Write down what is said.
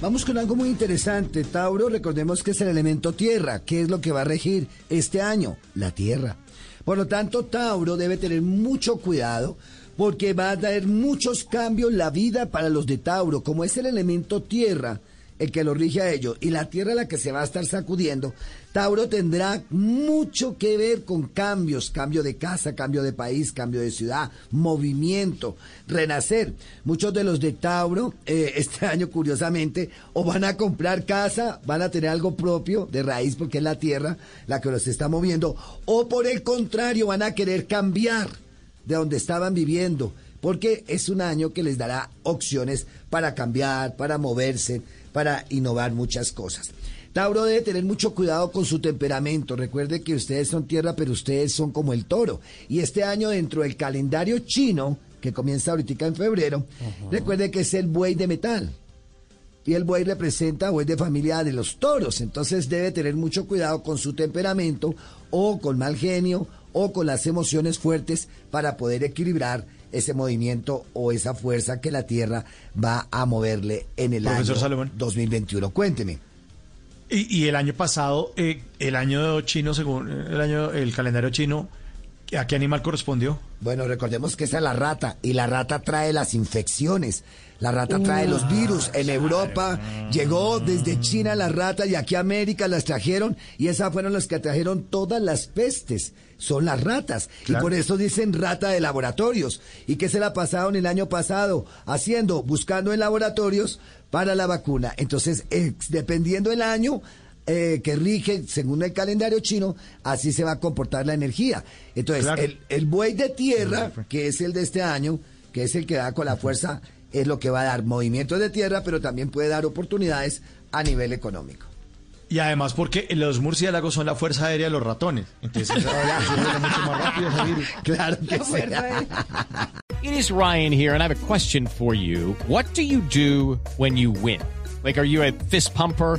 Vamos con algo muy interesante. Tauro, recordemos que es el elemento tierra. ¿Qué es lo que va a regir este año? La tierra. Por lo tanto, Tauro debe tener mucho cuidado porque va a traer muchos cambios la vida para los de Tauro. Como es el elemento tierra, el que lo rige a ellos, y la tierra la que se va a estar sacudiendo, Tauro tendrá mucho que ver con cambios, cambio de casa, cambio de país, cambio de ciudad, movimiento, renacer. Muchos de los de Tauro eh, este año, curiosamente, o van a comprar casa, van a tener algo propio de raíz porque es la tierra la que los está moviendo, o por el contrario, van a querer cambiar de donde estaban viviendo porque es un año que les dará opciones para cambiar, para moverse, para innovar muchas cosas. Tauro debe tener mucho cuidado con su temperamento. Recuerde que ustedes son tierra, pero ustedes son como el toro. Y este año dentro del calendario chino, que comienza ahorita en febrero, recuerde que es el buey de metal. Y el buey representa o es de familia de los toros. Entonces debe tener mucho cuidado con su temperamento o con mal genio o con las emociones fuertes para poder equilibrar ese movimiento o esa fuerza que la Tierra va a moverle en el Profesor año Salomón. 2021. Cuénteme. Y, y el año pasado, eh, el año chino, según el año, el calendario chino, ¿a qué animal correspondió? Bueno, recordemos que esa es la rata y la rata trae las infecciones. La rata trae los virus. En Europa llegó desde China la rata y aquí a América las trajeron y esas fueron las que trajeron todas las pestes. Son las ratas. Claro. Y por eso dicen rata de laboratorios. ¿Y qué se la pasaron el año pasado? Haciendo, buscando en laboratorios para la vacuna. Entonces, dependiendo del año, eh, que rige según el calendario chino, así se va a comportar la energía. Entonces, Claro. el, el buey de tierra, que es el de este año, que es el que da con la fuerza, es lo que va a dar movimientos de tierra, pero también puede dar oportunidades a nivel económico. Y además porque los murciélagos son la fuerza aérea de los ratones. Entonces, eso vuela mucho más rápido ese virus. Claro que sí. It is Ryan here, and I have a question for you. What do you do when you win? Like, are you a fist pumper?